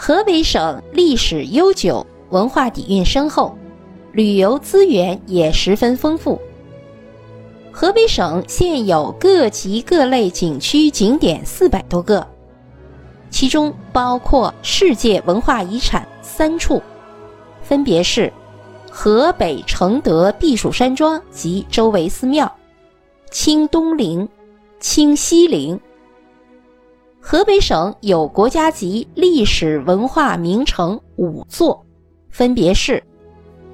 河北省历史悠久，文化底蕴深厚，旅游资源也十分丰富。河北省现有各级各类景区景点四百多个，其中包括世界文化遗产三处，分别是河北承德避暑山庄及周围寺庙、清东陵、清西陵。河北省有国家级历史文化名城五座，分别是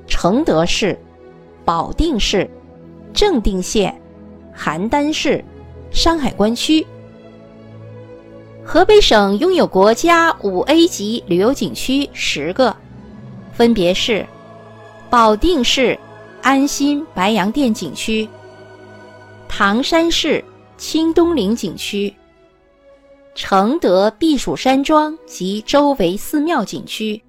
承德市、保定市、正定县、邯郸市、山海关区。河北省拥有国家五 A 级旅游景区十个，分别是保定市安心白洋淀景区、唐山市清东陵景区。承德避暑山庄及周围寺庙景区，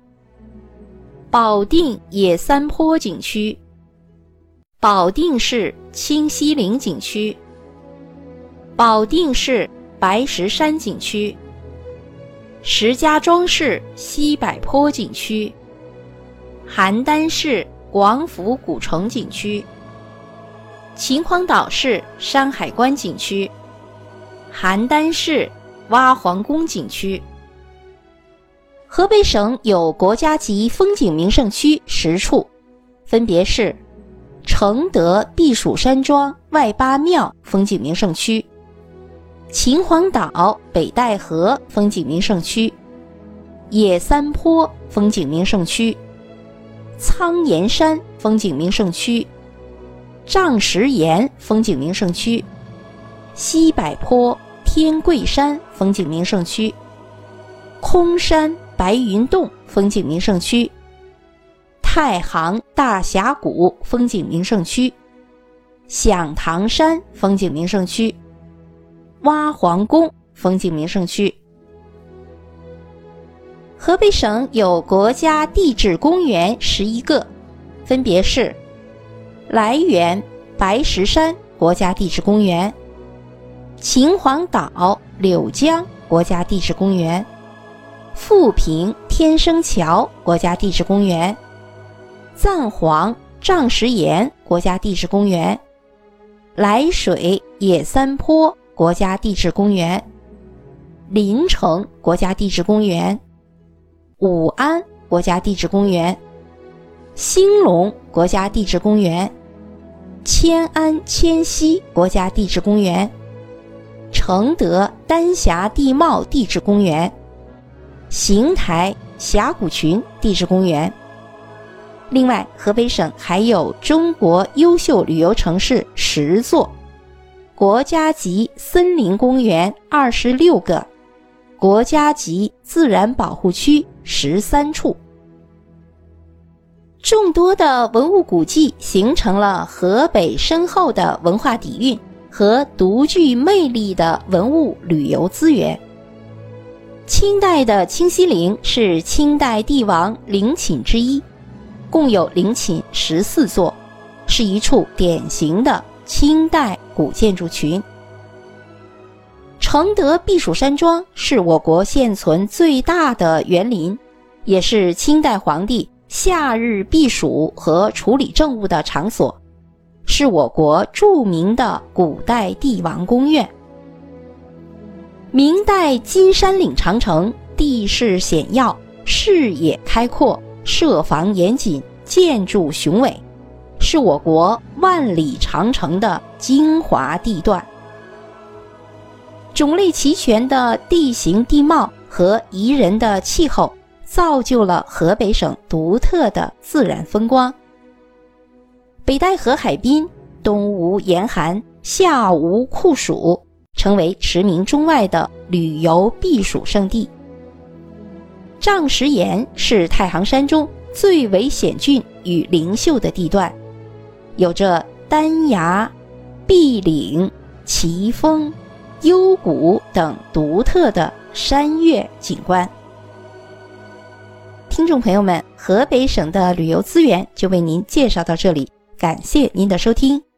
保定野三坡景区，保定市清西陵景区，保定市白石山景区，石家庄市西柏坡景区，邯郸市广府古城景区，秦皇岛市山海关景区，邯郸市。蛙皇宫景区。河北省有国家级风景名胜区十处，分别是承德避暑山庄外八庙风景名胜区、秦皇岛北戴河风景名胜区、野三坡风景名胜区、苍岩山风景名胜区、丈石岩风景名胜区、西柏坡。天桂山风景名胜区、空山白云洞风景名胜区、太行大峡谷风景名胜区、响堂山风景名胜区、娲皇宫风景名胜区。河北省有国家地质公园十一个，分别是涞源白石山国家地质公园。秦皇岛柳江国家地质公园、富平天生桥国家地质公园、藏黄丈石岩国家地质公园、涞水野三坡国家地质公园、临城国家地质公园、武安国家地质公园、兴隆国家地质公园、迁安迁西国家地质公园。承德丹霞地貌地质公园、邢台峡谷群地质公园。另外，河北省还有中国优秀旅游城市十座，国家级森林公园二十六个，国家级自然保护区十三处。众多的文物古迹形成了河北深厚的文化底蕴。和独具魅力的文物旅游资源。清代的清西陵是清代帝王陵寝之一，共有陵寝十四座，是一处典型的清代古建筑群。承德避暑山庄是我国现存最大的园林，也是清代皇帝夏日避暑和处理政务的场所。是我国著名的古代帝王宫苑。明代金山岭长城地势险要，视野开阔，设防严谨，建筑雄伟，是我国万里长城的精华地段。种类齐全的地形地貌和宜人的气候，造就了河北省独特的自然风光。北戴河海滨，冬无严寒，夏无酷暑，成为驰名中外的旅游避暑胜地。丈石岩是太行山中最为险峻与灵秀的地段，有着丹崖、碧岭、奇峰、幽谷等独特的山岳景观。听众朋友们，河北省的旅游资源就为您介绍到这里。感谢您的收听。